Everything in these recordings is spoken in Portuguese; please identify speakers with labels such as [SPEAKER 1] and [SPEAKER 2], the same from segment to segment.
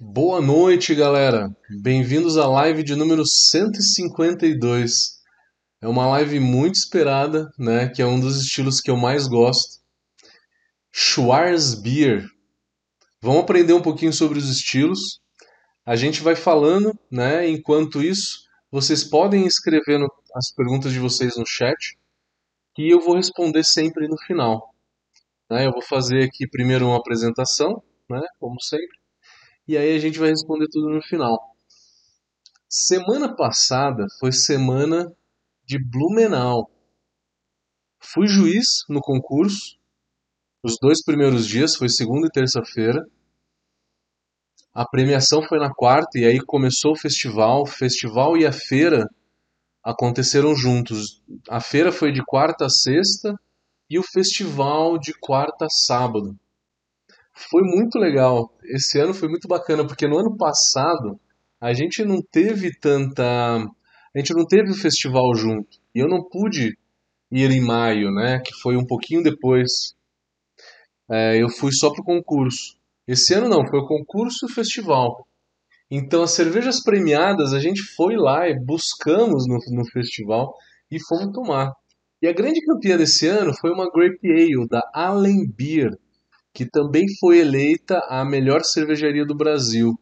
[SPEAKER 1] Boa noite, galera. Bem-vindos à live de número 152. É uma live muito esperada, né, que é um dos estilos que eu mais gosto. Schwarzbier. Vamos aprender um pouquinho sobre os estilos. A gente vai falando, né? Enquanto isso, vocês podem escrever no, as perguntas de vocês no chat e eu vou responder sempre no final. Né? Eu vou fazer aqui primeiro uma apresentação, né? Como sempre e aí a gente vai responder tudo no final. Semana passada foi semana de Blumenau. Fui juiz no concurso. Os dois primeiros dias foi segunda e terça-feira. A premiação foi na quarta e aí começou o festival. O festival e a feira aconteceram juntos. A feira foi de quarta a sexta e o festival de quarta a sábado. Foi muito legal. Esse ano foi muito bacana, porque no ano passado a gente não teve tanta. A gente não teve o festival junto. E eu não pude ir em maio, né? Que foi um pouquinho depois. É, eu fui só pro concurso. Esse ano não, foi o concurso e o festival. Então as cervejas premiadas a gente foi lá e buscamos no, no festival e fomos tomar. E a grande campeã desse ano foi uma Grape Ale da Allen Beer que também foi eleita a melhor cervejaria do Brasil.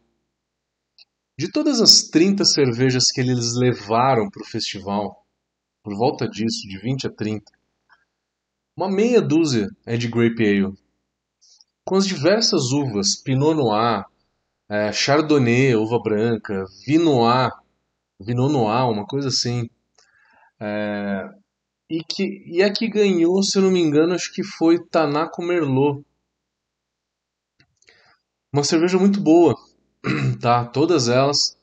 [SPEAKER 1] De todas as 30 cervejas que eles levaram para o festival, por volta disso, de 20 a 30, uma meia dúzia é de Grape Ale. Com as diversas uvas, Pinot Noir, é, Chardonnay, uva branca, Vinois, Vinot Noir, uma coisa assim. É, e, que, e a que ganhou, se eu não me engano, acho que foi Tanako Merlot, uma cerveja muito boa, tá? Todas elas.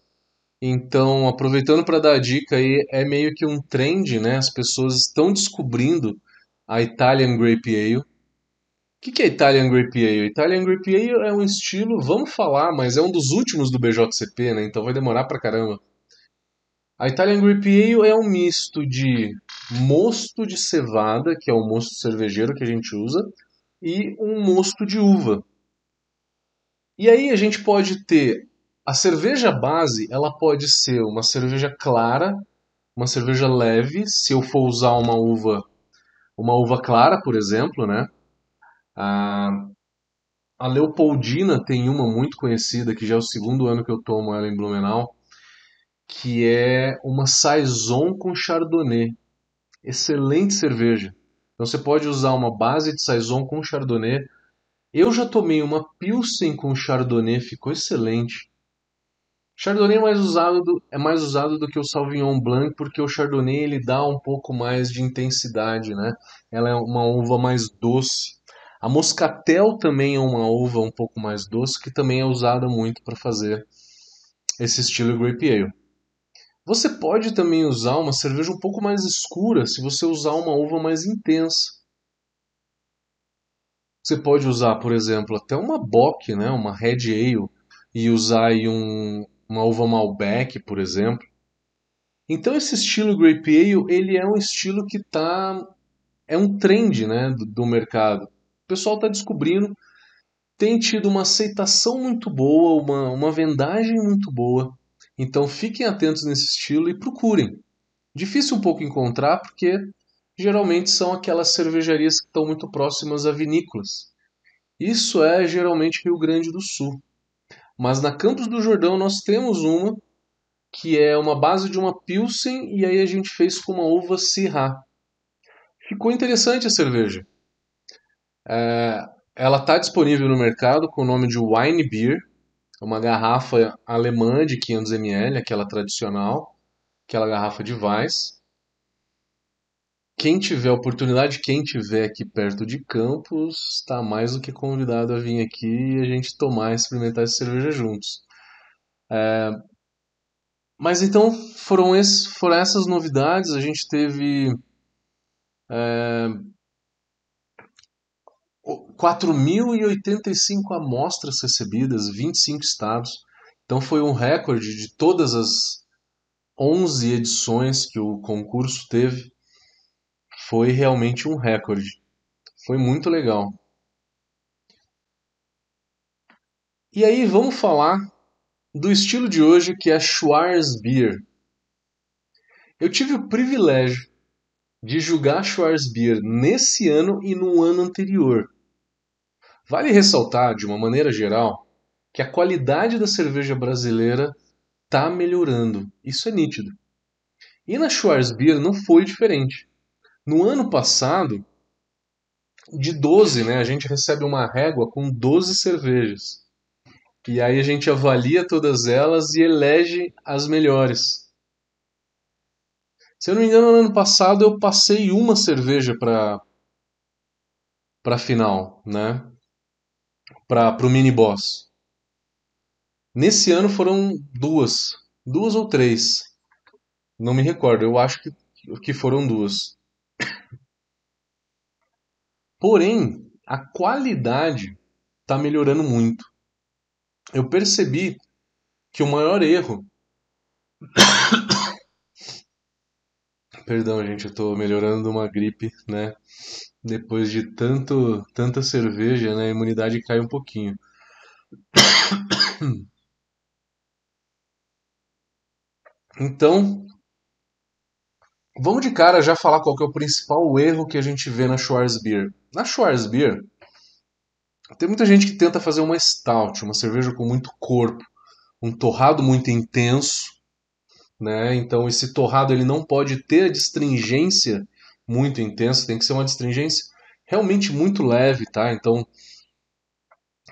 [SPEAKER 1] Então, aproveitando para dar a dica aí, é meio que um trend, né? As pessoas estão descobrindo a Italian Grape Ale. O que, é Italian Grape Ale? Italian Grape Ale é um estilo, vamos falar, mas é um dos últimos do BJCP, né? Então vai demorar pra caramba. A Italian Grape Ale é um misto de mosto de cevada, que é o mosto cervejeiro que a gente usa, e um mosto de uva, e aí a gente pode ter a cerveja base, ela pode ser uma cerveja clara, uma cerveja leve, se eu for usar uma uva, uma uva clara, por exemplo, né? A, a Leopoldina tem uma muito conhecida, que já é o segundo ano que eu tomo ela em Blumenau, que é uma saison com chardonnay. Excelente cerveja. Então você pode usar uma base de saison com chardonnay eu já tomei uma Pilsen com Chardonnay, ficou excelente. Chardonnay é mais usado do, é mais usado do que o Sauvignon Blanc porque o Chardonnay ele dá um pouco mais de intensidade, né? Ela é uma uva mais doce. A Moscatel também é uma uva um pouco mais doce que também é usada muito para fazer esse estilo Grape Ale. Você pode também usar uma cerveja um pouco mais escura se você usar uma uva mais intensa. Você pode usar, por exemplo, até uma Bock, né, uma Red Ale, e usar aí um, uma uva Malbec, por exemplo. Então esse estilo Grape Ale, ele é um estilo que tá é um trend, né, do, do mercado. O pessoal está descobrindo, tem tido uma aceitação muito boa, uma, uma vendagem muito boa. Então fiquem atentos nesse estilo e procurem. Difícil um pouco encontrar porque geralmente são aquelas cervejarias que estão muito próximas a vinícolas. Isso é geralmente Rio Grande do Sul. Mas na Campos do Jordão nós temos uma que é uma base de uma Pilsen e aí a gente fez com uma uva Syrah. Ficou interessante a cerveja. É, ela está disponível no mercado com o nome de Wine Beer, uma garrafa alemã de 500 ml, aquela tradicional, aquela garrafa de Weiss quem tiver oportunidade, quem tiver aqui perto de Campos, está mais do que convidado a vir aqui e a gente tomar e experimentar essa cerveja juntos. É... Mas então foram, esses, foram essas novidades. A gente teve é... 4.085 amostras recebidas, 25 estados. Então foi um recorde de todas as 11 edições que o concurso teve foi realmente um recorde. Foi muito legal. E aí vamos falar do estilo de hoje que é Schwarzbier. Eu tive o privilégio de julgar Schwarzbier nesse ano e no ano anterior. Vale ressaltar, de uma maneira geral, que a qualidade da cerveja brasileira está melhorando. Isso é nítido. E na Schwarzbier não foi diferente. No ano passado, de 12, né, a gente recebe uma régua com 12 cervejas. E aí a gente avalia todas elas e elege as melhores. Se eu não me engano, no ano passado eu passei uma cerveja para para final, né? Para o mini boss. Nesse ano foram duas, duas ou três. Não me recordo. Eu acho que, que foram duas. Porém, a qualidade está melhorando muito. Eu percebi que o maior erro. Perdão, gente, eu estou melhorando uma gripe, né? Depois de tanto, tanta cerveja, né? A imunidade cai um pouquinho. Então, vamos de cara já falar qual é o principal erro que a gente vê na Schwarzbier. Na Schwarzbier, tem muita gente que tenta fazer uma stout, uma cerveja com muito corpo, um torrado muito intenso, né? Então esse torrado ele não pode ter a distringência muito intensa, tem que ser uma distringência realmente muito leve, tá? Então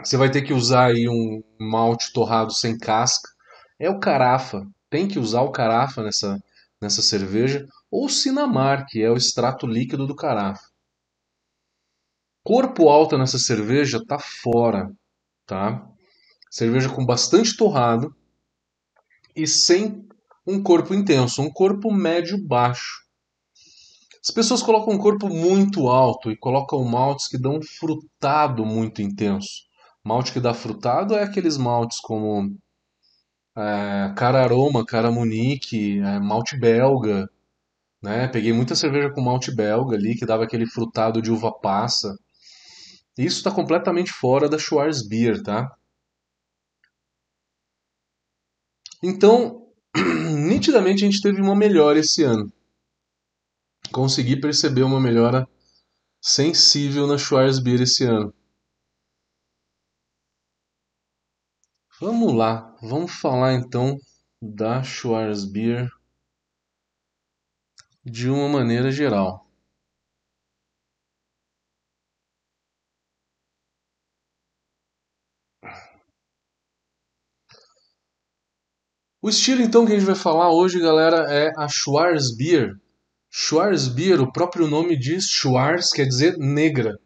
[SPEAKER 1] você vai ter que usar aí um malte torrado sem casca. É o carafa, tem que usar o carafa nessa, nessa cerveja, ou Sinamar, que é o extrato líquido do carafa. Corpo alto nessa cerveja tá fora, tá? Cerveja com bastante torrado e sem um corpo intenso, um corpo médio baixo. As pessoas colocam um corpo muito alto e colocam maltes que dão um frutado muito intenso. Malte que dá frutado é aqueles maltes como é, cara aroma, cara munique, é, malte belga, né? Peguei muita cerveja com malte belga ali que dava aquele frutado de uva passa. Isso está completamente fora da Schwarzbier, tá? Então, nitidamente a gente teve uma melhora esse ano. Consegui perceber uma melhora sensível na Schwarzbier esse ano. Vamos lá, vamos falar então da Schwarzbier de uma maneira geral. O estilo então que a gente vai falar hoje, galera, é a Schwarzbier. Schwarzbier, o próprio nome diz Schwarz, quer dizer negra.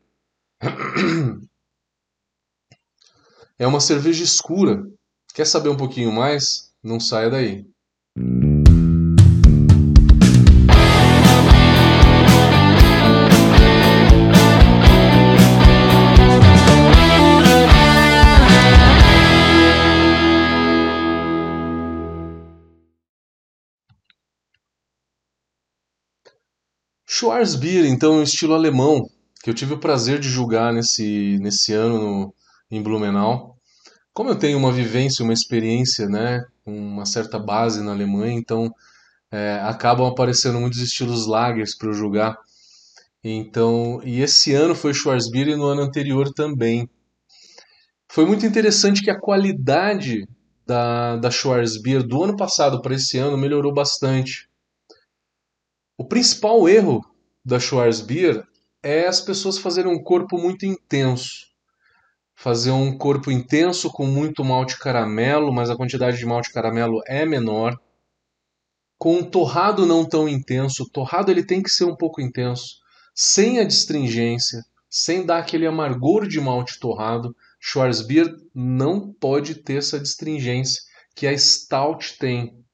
[SPEAKER 1] É uma cerveja escura. Quer saber um pouquinho mais? Não saia daí. Schwarzbier, então, é um estilo alemão que eu tive o prazer de julgar nesse, nesse ano no, em Blumenau. Como eu tenho uma vivência, uma experiência, né, uma certa base na Alemanha, então é, acabam aparecendo muitos estilos lagers para eu julgar. Então, e esse ano foi Schwarzbier e no ano anterior também. Foi muito interessante que a qualidade da, da Schwarzbier do ano passado para esse ano melhorou bastante. O principal erro da Schwarzbier é as pessoas fazerem um corpo muito intenso. Fazer um corpo intenso com muito malte caramelo, mas a quantidade de malte caramelo é menor. Com um torrado não tão intenso, o torrado ele tem que ser um pouco intenso, sem a distringência, sem dar aquele amargor de malte torrado. Schwarzbier não pode ter essa distringência que a Stout tem.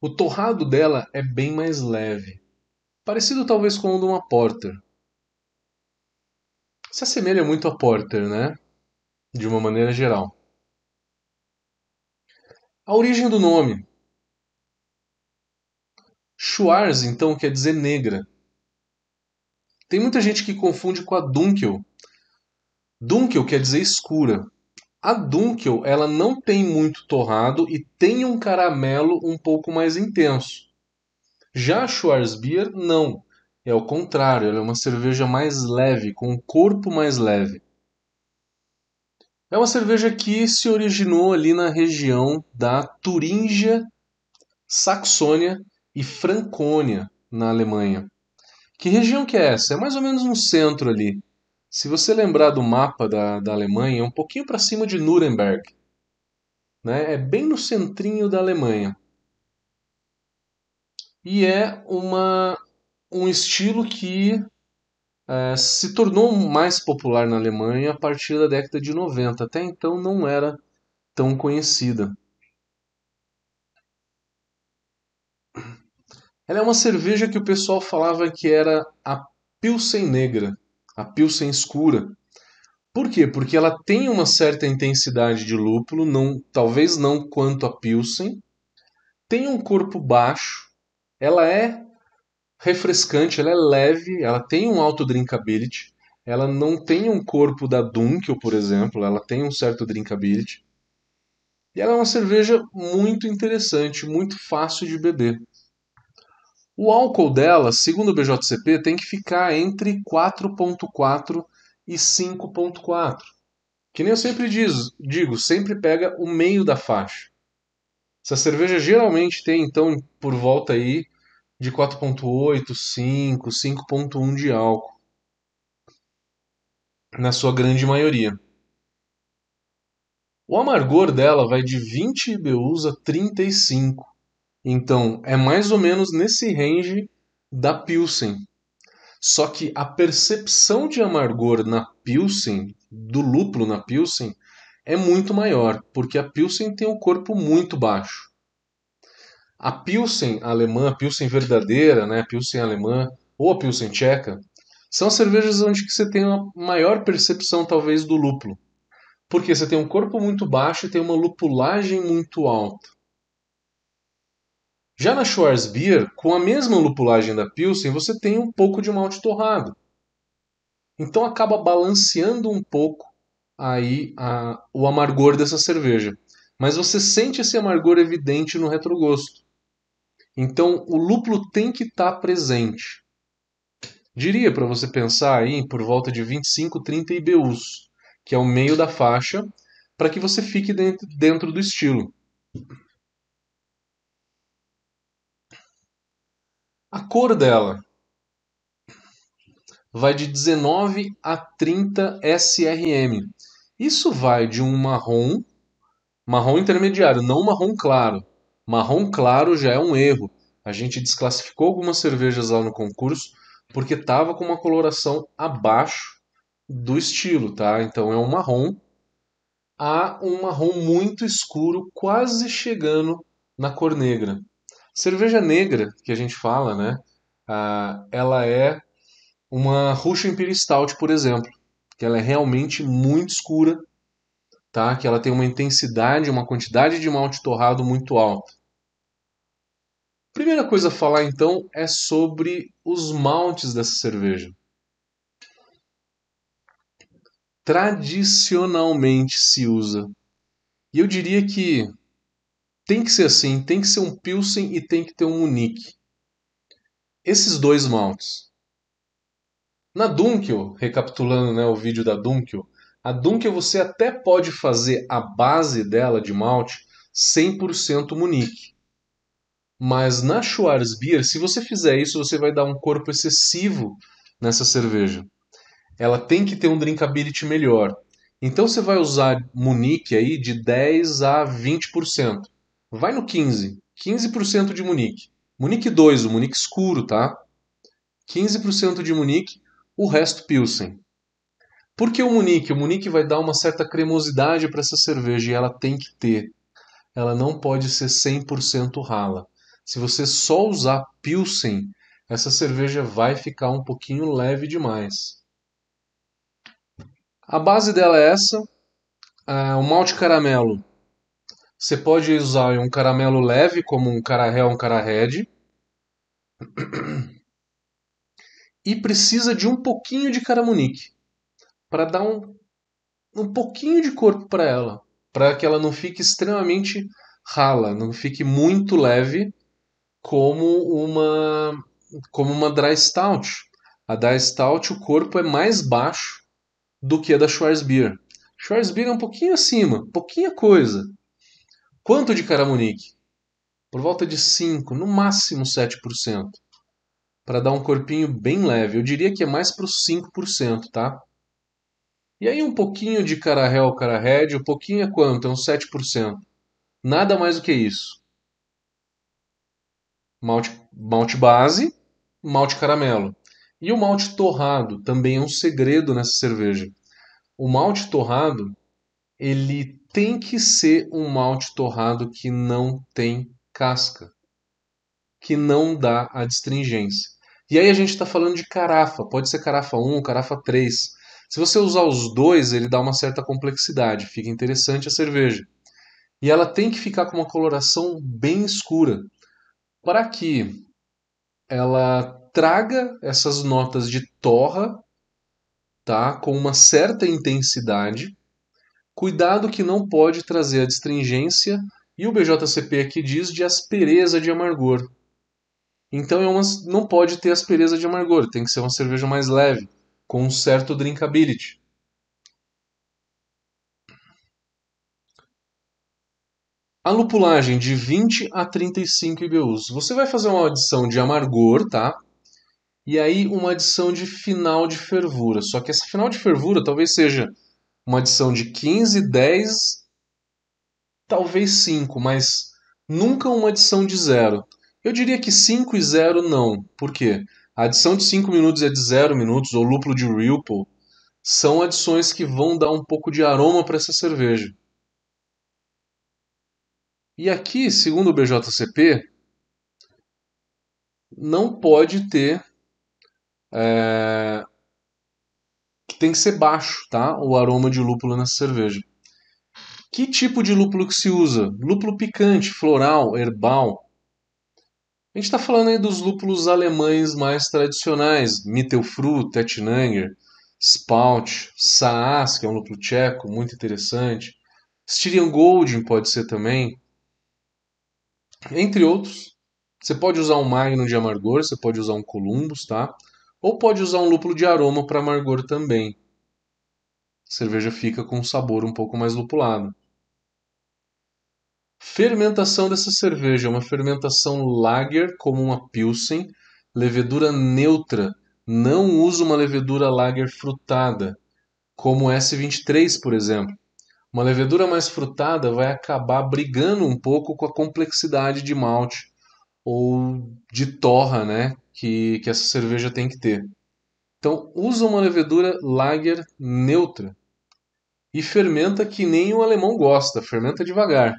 [SPEAKER 1] O torrado dela é bem mais leve, parecido talvez com o de uma Porter. Se assemelha muito a Porter, né? De uma maneira geral. A origem do nome. Schwarz, então, quer dizer negra. Tem muita gente que confunde com a Dunkel. Dunkel quer dizer escura. A Dunkel, ela não tem muito torrado e tem um caramelo um pouco mais intenso. Já a Schwarzbier, não. É o contrário, ela é uma cerveja mais leve, com um corpo mais leve. É uma cerveja que se originou ali na região da Turíngia, Saxônia e Francônia, na Alemanha. Que região que é essa? É mais ou menos no centro ali. Se você lembrar do mapa da, da Alemanha, é um pouquinho para cima de Nuremberg. Né? É bem no centrinho da Alemanha. E é uma, um estilo que é, se tornou mais popular na Alemanha a partir da década de 90. Até então não era tão conhecida. Ela é uma cerveja que o pessoal falava que era a Pilsen negra, a Pilsen escura. Por quê? Porque ela tem uma certa intensidade de lúpulo, não, talvez não quanto a Pilsen, tem um corpo baixo, ela é refrescante, ela é leve, ela tem um alto drinkability, ela não tem um corpo da Dunkel, por exemplo, ela tem um certo drinkability. E ela é uma cerveja muito interessante, muito fácil de beber. O álcool dela, segundo o BJCP, tem que ficar entre 4.4 e 5.4. Que nem eu sempre diz, digo, sempre pega o meio da faixa. Essa cerveja geralmente tem então por volta aí de 4.8, 5, 5.1 de álcool. Na sua grande maioria. O amargor dela vai de 20 IBUs a 35. Então, é mais ou menos nesse range da Pilsen. Só que a percepção de amargor na Pilsen, do lúpulo na Pilsen, é muito maior, porque a Pilsen tem um corpo muito baixo. A Pilsen alemã, a Pilsen verdadeira, né, a Pilsen alemã ou a Pilsen tcheca, são cervejas onde você tem uma maior percepção talvez do lúpulo. Porque você tem um corpo muito baixo e tem uma lupulagem muito alta. Já na Schwarzbier, com a mesma lupulagem da Pilsen, você tem um pouco de malte torrado. Então acaba balanceando um pouco aí a, o amargor dessa cerveja. Mas você sente esse amargor evidente no retrogosto. Então, o lúpulo tem que estar tá presente. Diria para você pensar aí por volta de 25, 30 IBUs, que é o meio da faixa, para que você fique dentro, dentro do estilo. A cor dela vai de 19 a 30 SRM. Isso vai de um marrom, marrom intermediário, não marrom claro, Marrom claro já é um erro. A gente desclassificou algumas cervejas lá no concurso porque estava com uma coloração abaixo do estilo, tá? Então é um marrom a um marrom muito escuro, quase chegando na cor negra. Cerveja negra, que a gente fala, né? Ah, ela é uma Russian Imperial Stout, por exemplo, que ela é realmente muito escura, tá? Que ela tem uma intensidade, uma quantidade de malte torrado muito alta. Primeira coisa a falar então é sobre os maltes dessa cerveja. Tradicionalmente se usa. E eu diria que tem que ser assim, tem que ser um Pilsen e tem que ter um Unique. Esses dois maltes. Na Dunkel, recapitulando né, o vídeo da Dunkel, a Dunkel você até pode fazer a base dela de malte 100% Munique. Mas na Schwarzbier, se você fizer isso, você vai dar um corpo excessivo nessa cerveja. Ela tem que ter um drinkability melhor. Então você vai usar Munique aí de 10 a 20%. Vai no 15. 15% de Munique. Munique 2, o Munique escuro, tá? 15% de Munique, o resto Pilsen. Por que o Munique? O Munique vai dar uma certa cremosidade para essa cerveja e ela tem que ter. Ela não pode ser 100% rala. Se você só usar Pilsen, essa cerveja vai ficar um pouquinho leve demais. A base dela é essa. É, o malte caramelo. Você pode usar um caramelo leve, como um carahel, um red. E precisa de um pouquinho de caramunique para dar um um pouquinho de corpo para ela, para que ela não fique extremamente rala, não fique muito leve como uma como uma dry stout. A dry stout o corpo é mais baixo do que a da Schwarzbier. Schwarzbier é um pouquinho acima, pouquinha coisa. Quanto de Caramunique? Por volta de 5, no máximo 7%. Para dar um corpinho bem leve. Eu diria que é mais para os 5%, tá? E aí um pouquinho de Carahel, Carahed, um pouquinho é quanto? É uns 7%. Nada mais do que isso. Malte, malte base, malte caramelo. E o malte torrado também é um segredo nessa cerveja. O malte torrado, ele tem que ser um malte torrado que não tem casca, que não dá a distringência. E aí a gente está falando de carafa, pode ser carafa 1, carafa 3. Se você usar os dois, ele dá uma certa complexidade, fica interessante a cerveja. E ela tem que ficar com uma coloração bem escura, para que ela traga essas notas de torra, tá, com uma certa intensidade. Cuidado que não pode trazer a distringência e o BJCP aqui diz de aspereza de amargor. Então é uma, não pode ter aspereza de amargor, tem que ser uma cerveja mais leve, com um certo drinkability. A lupulagem de 20 a 35 IBUs. Você vai fazer uma adição de amargor, tá? E aí uma adição de final de fervura. Só que essa final de fervura talvez seja uma adição de 15, 10, talvez 5, mas nunca uma adição de zero. Eu diria que 5 e 0 não. Por quê? A adição de 5 minutos e a de 0 minutos, ou lúpulo de Ripple, são adições que vão dar um pouco de aroma para essa cerveja. E aqui, segundo o BJCP, não pode ter. É, tem que ser baixo, tá? O aroma de lúpulo nessa cerveja. Que tipo de lúpulo que se usa? Lúpulo picante, floral, herbal. A gente está falando aí dos lúpulos alemães mais tradicionais, Mittelfru, Tettnanger, Spout, Saas, que é um lúpulo tcheco muito interessante. Styrian Golding pode ser também entre outros. Você pode usar um Magnum de amargor, você pode usar um Columbus, tá? Ou pode usar um lúpulo de aroma para amargor também. A cerveja fica com um sabor um pouco mais lupulado. Fermentação dessa cerveja é uma fermentação lager como uma pilsen, levedura neutra. Não usa uma levedura lager frutada, como S23, por exemplo. Uma levedura mais frutada vai acabar brigando um pouco com a complexidade de malte ou de torra, né, que, que essa cerveja tem que ter. Então, usa uma levedura lager neutra e fermenta que nem o alemão gosta, fermenta devagar.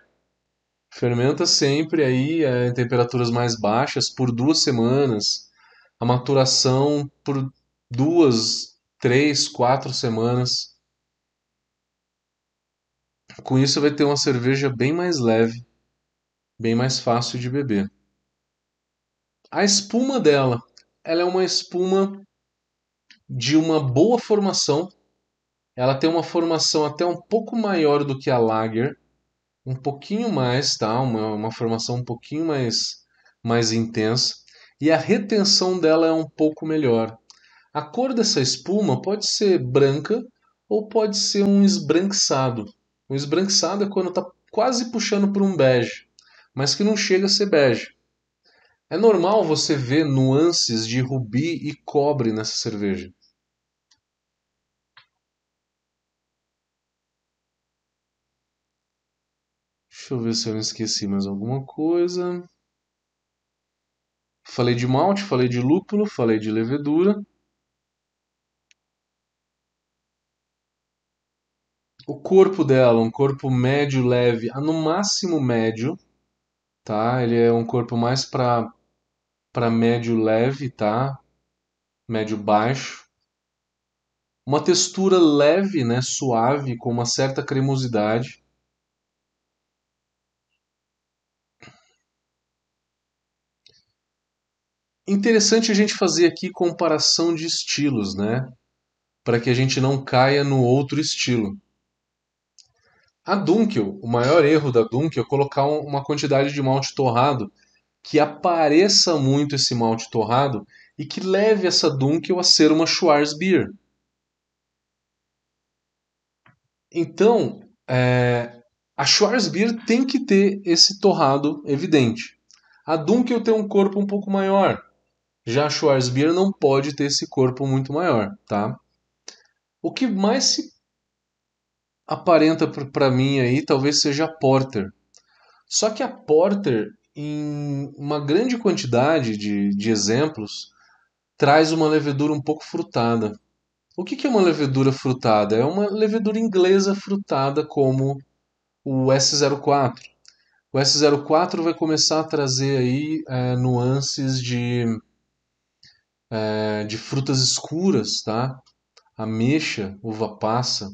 [SPEAKER 1] Fermenta sempre aí é, em temperaturas mais baixas por duas semanas. A maturação por duas, três, quatro semanas. Com isso, vai ter uma cerveja bem mais leve, bem mais fácil de beber. A espuma dela, ela é uma espuma de uma boa formação. Ela tem uma formação até um pouco maior do que a Lager, um pouquinho mais, tá? Uma, uma formação um pouquinho mais, mais intensa. E a retenção dela é um pouco melhor. A cor dessa espuma pode ser branca ou pode ser um esbranquiçado. Um esbranquiçado é quando está quase puxando para um bege, mas que não chega a ser bege. É normal você ver nuances de rubi e cobre nessa cerveja. Deixa eu ver se eu não esqueci mais alguma coisa. Falei de malte, falei de lúpulo, falei de levedura. O corpo dela, um corpo médio leve, no máximo médio, tá? Ele é um corpo mais para para médio leve, tá? Médio baixo. Uma textura leve, né, suave, com uma certa cremosidade. Interessante a gente fazer aqui comparação de estilos, né? Para que a gente não caia no outro estilo. A Dunkel, o maior erro da Dunkel é colocar uma quantidade de malte torrado que apareça muito esse malte torrado e que leve essa Dunkel a ser uma Schwarzbier. Então, é, a Schwarzbier tem que ter esse torrado evidente. A Dunkel tem um corpo um pouco maior. Já Schwarzbier não pode ter esse corpo muito maior, tá? O que mais se aparenta para mim aí talvez seja a Porter. Só que a Porter, em uma grande quantidade de, de exemplos, traz uma levedura um pouco frutada. O que, que é uma levedura frutada? É uma levedura inglesa frutada como o S04. O S04 vai começar a trazer aí é, nuances de, é, de frutas escuras, tá? Ameixa, uva passa,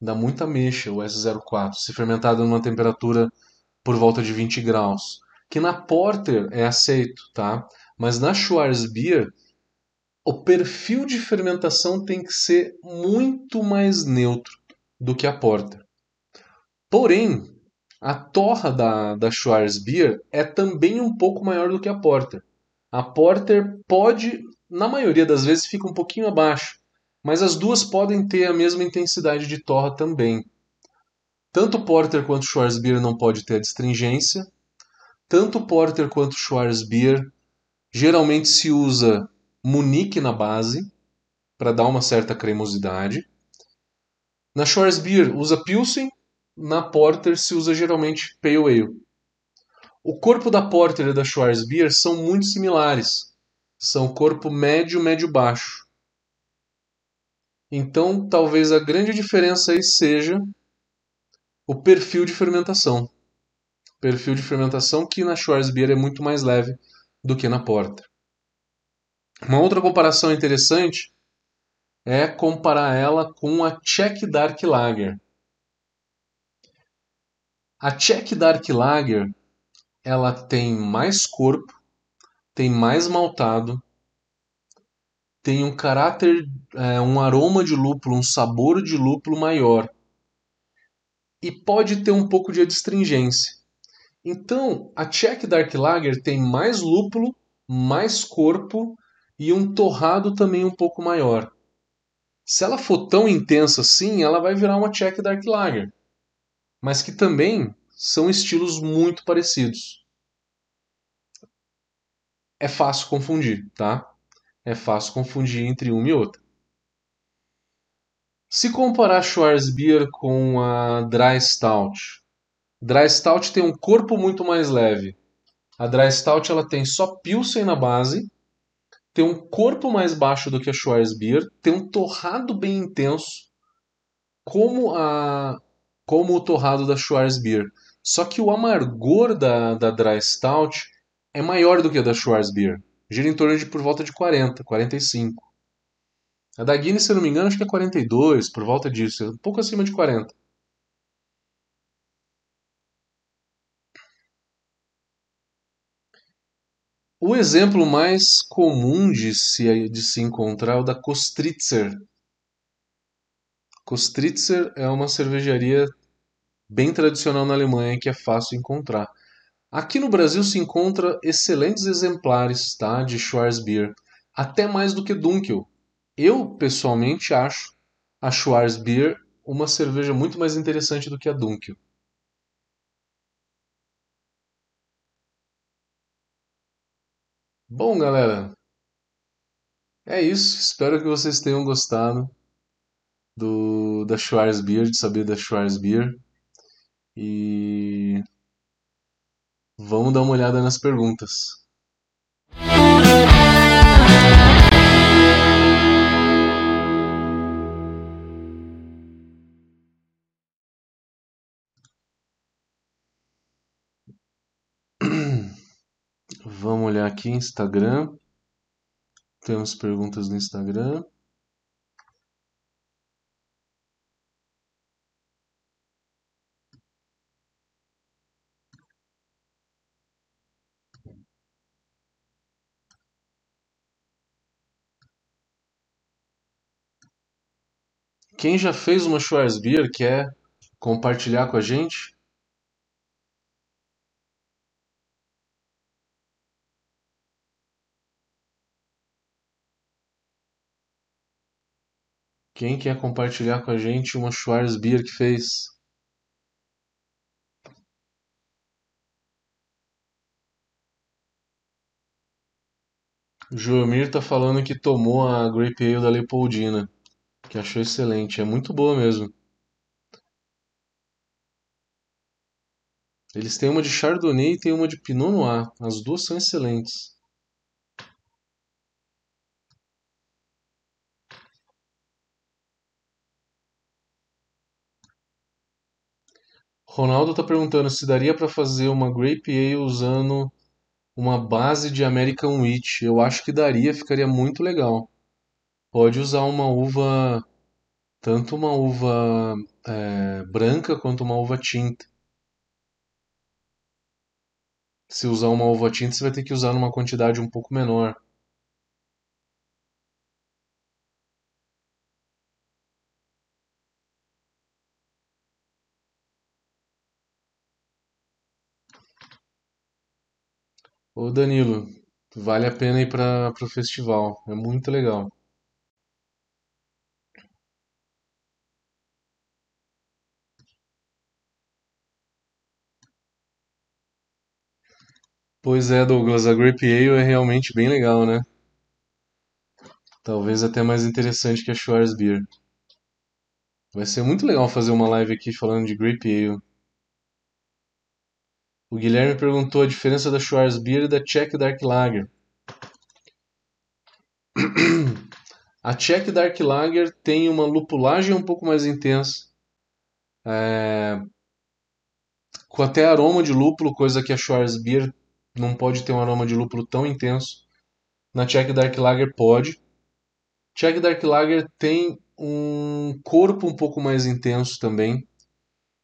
[SPEAKER 1] dá muita ameixa o S04, se fermentado numa temperatura por volta de 20 graus. Que na Porter é aceito, tá? Mas na Schwarzbier o perfil de fermentação tem que ser muito mais neutro do que a Porter. Porém, a torra da, da Schwarzbier é também um pouco maior do que a Porter. A Porter pode, na maioria das vezes, fica um pouquinho abaixo, mas as duas podem ter a mesma intensidade de torra também. Tanto Porter quanto Schwarzbier não pode ter a distringência. Tanto Porter quanto Schwarzbier geralmente se usa Munique na base, para dar uma certa cremosidade. Na Schwarzbier usa Pilsen, na Porter se usa geralmente Pale Ale. O corpo da Porter e da Schwarzbier são muito similares. São corpo médio, médio-baixo. Então, talvez a grande diferença aí seja o perfil de fermentação. Perfil de fermentação que na Schwarzbier é muito mais leve do que na Porter. Uma outra comparação interessante é comparar ela com a Czech Dark Lager. A Czech Dark Lager ela tem mais corpo, tem mais maltado, tem um caráter, é, um aroma de lúpulo, um sabor de lúpulo maior e pode ter um pouco de adstringência. Então, a Czech Dark Lager tem mais lúpulo, mais corpo e um torrado também um pouco maior. Se ela for tão intensa assim, ela vai virar uma Czech Dark Lager, mas que também são estilos muito parecidos. É fácil confundir, tá? É fácil confundir entre uma e outra. Se comparar Schwarzbier com a Dry Stout, Dry Stout tem um corpo muito mais leve. A Dry Stout ela tem só Pilsen na base tem um corpo mais baixo do que a Schwarzbier, tem um torrado bem intenso, como a como o torrado da Schwarzbier. Só que o amargor da, da Dry Stout é maior do que a da Schwarzbier. Gira em torno de por volta de 40, 45. A da Guinness, se eu não me engano, acho que é 42, por volta disso, um pouco acima de 40. O exemplo mais comum de se, de se encontrar é o da Kostritzer. Kostritzer é uma cervejaria bem tradicional na Alemanha que é fácil encontrar. Aqui no Brasil se encontra excelentes exemplares tá, de Schwarzbier, até mais do que Dunkel. Eu, pessoalmente, acho a Schwarzbier uma cerveja muito mais interessante do que a Dunkel. Bom, galera, é isso. Espero que vocês tenham gostado do da Schwarzbier, de saber da Schwarzbier. E vamos dar uma olhada nas perguntas. Vamos olhar aqui Instagram. Temos perguntas no Instagram. Quem já fez uma Schwarzbier quer compartilhar com a gente? Quem quer compartilhar com a gente uma Schwarzbier que fez? O Joelmir tá falando que tomou a Grape Ale da Leopoldina, que achou excelente. É muito boa mesmo. Eles têm uma de Chardonnay e tem uma de Pinot Noir. As duas são excelentes. Ronaldo está perguntando se daria para fazer uma Grape Ale usando uma base de American Wheat. Eu acho que daria, ficaria muito legal. Pode usar uma uva, tanto uma uva é, branca quanto uma uva tinta. Se usar uma uva tinta, você vai ter que usar numa quantidade um pouco menor. Ô Danilo, vale a pena ir para o festival, é muito legal. Pois é, Douglas, a Grape Ale é realmente bem legal, né? Talvez até mais interessante que a Schwarzbier. Vai ser muito legal fazer uma live aqui falando de Grape Ale. O Guilherme perguntou a diferença da Schwarzbier e da Czech Dark Lager. A Czech Dark Lager tem uma lupulagem um pouco mais intensa, é... com até aroma de lúpulo, coisa que a Schwarzbier não pode ter um aroma de lúpulo tão intenso. Na Czech Dark Lager pode. Czech Dark Lager tem um corpo um pouco mais intenso também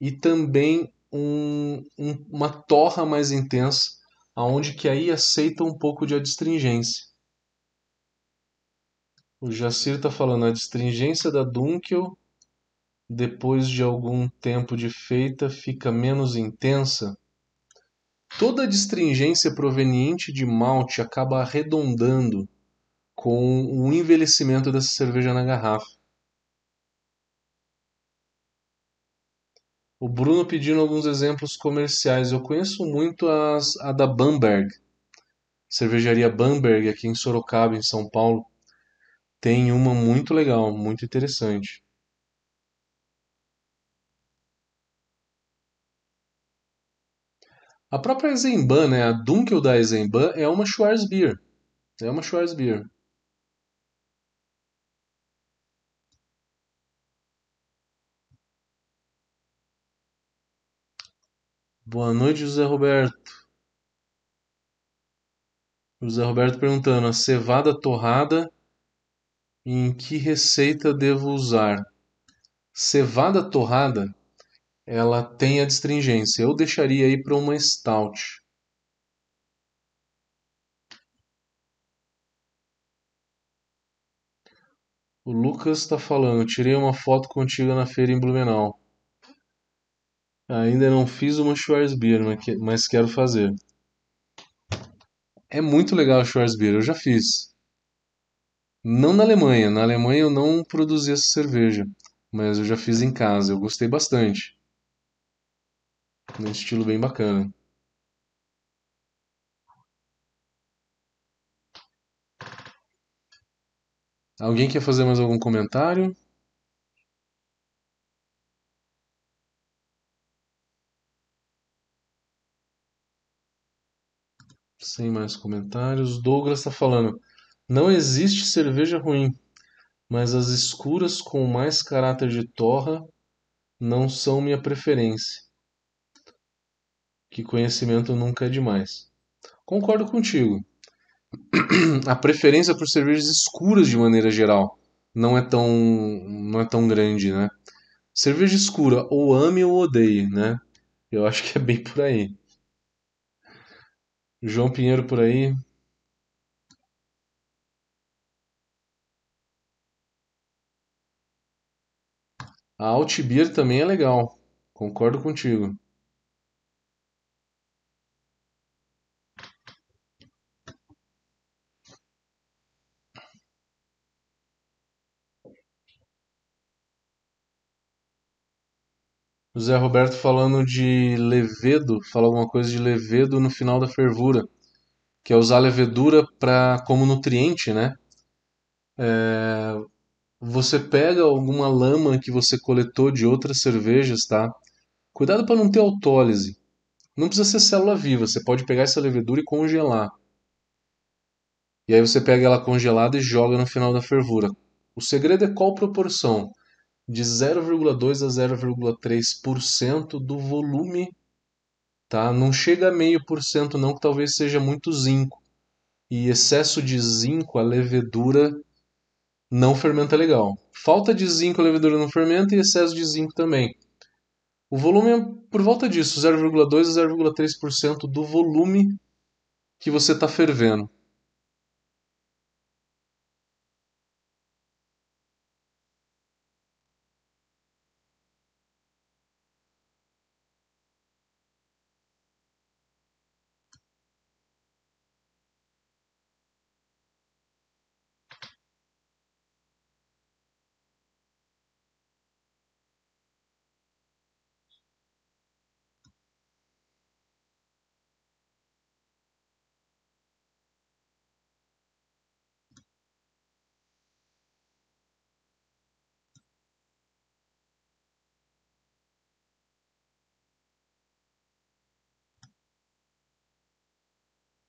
[SPEAKER 1] e também um, um, uma torra mais intensa, aonde que aí aceita um pouco de adstringência. O Jacir está falando a adstringência da Dunkel depois de algum tempo de feita fica menos intensa. Toda adstringência proveniente de malte acaba arredondando com o envelhecimento dessa cerveja na garrafa. O Bruno pedindo alguns exemplos comerciais. Eu conheço muito as, a da Bamberg, cervejaria Bamberg aqui em Sorocaba, em São Paulo. Tem uma muito legal, muito interessante. A própria Eisenbahn, né, a Dunkel da Eisenbahn é uma Schwarzbier. É uma Schwarzbier. Boa noite, José Roberto. José Roberto perguntando: a cevada torrada, em que receita devo usar? Cevada torrada, ela tem a distringência. Eu deixaria aí para uma stout. O Lucas está falando: tirei uma foto contigo na feira em Blumenau. Ainda não fiz uma Schwarzbier, mas quero fazer. É muito legal a Schwarzbier, eu já fiz. Não na Alemanha, na Alemanha eu não produzi essa cerveja, mas eu já fiz em casa, eu gostei bastante. Num estilo bem bacana. Alguém quer fazer mais algum comentário? Sem mais comentários. Douglas está falando: não existe cerveja ruim, mas as escuras com mais caráter de torra não são minha preferência. Que conhecimento nunca é demais. Concordo contigo. A preferência por cervejas escuras de maneira geral não é tão não é tão grande, né? Cerveja escura ou ame ou odeie, né? Eu acho que é bem por aí. João Pinheiro por aí. A Altbier também é legal. Concordo contigo. O Zé Roberto falando de levedo, fala alguma coisa de levedo no final da fervura, que é usar levedura para como nutriente, né? É, você pega alguma lama que você coletou de outras cervejas, tá? Cuidado para não ter autólise. Não precisa ser célula viva, você pode pegar essa levedura e congelar. E aí você pega ela congelada e joga no final da fervura. O segredo é qual proporção? De 0,2 a 0,3% do volume, tá? Não chega a meio por cento não, que talvez seja muito zinco. E excesso de zinco, a levedura não fermenta legal. Falta de zinco, a levedura não fermenta e excesso de zinco também. O volume é por volta disso, 0,2 a 0,3% do volume que você está fervendo.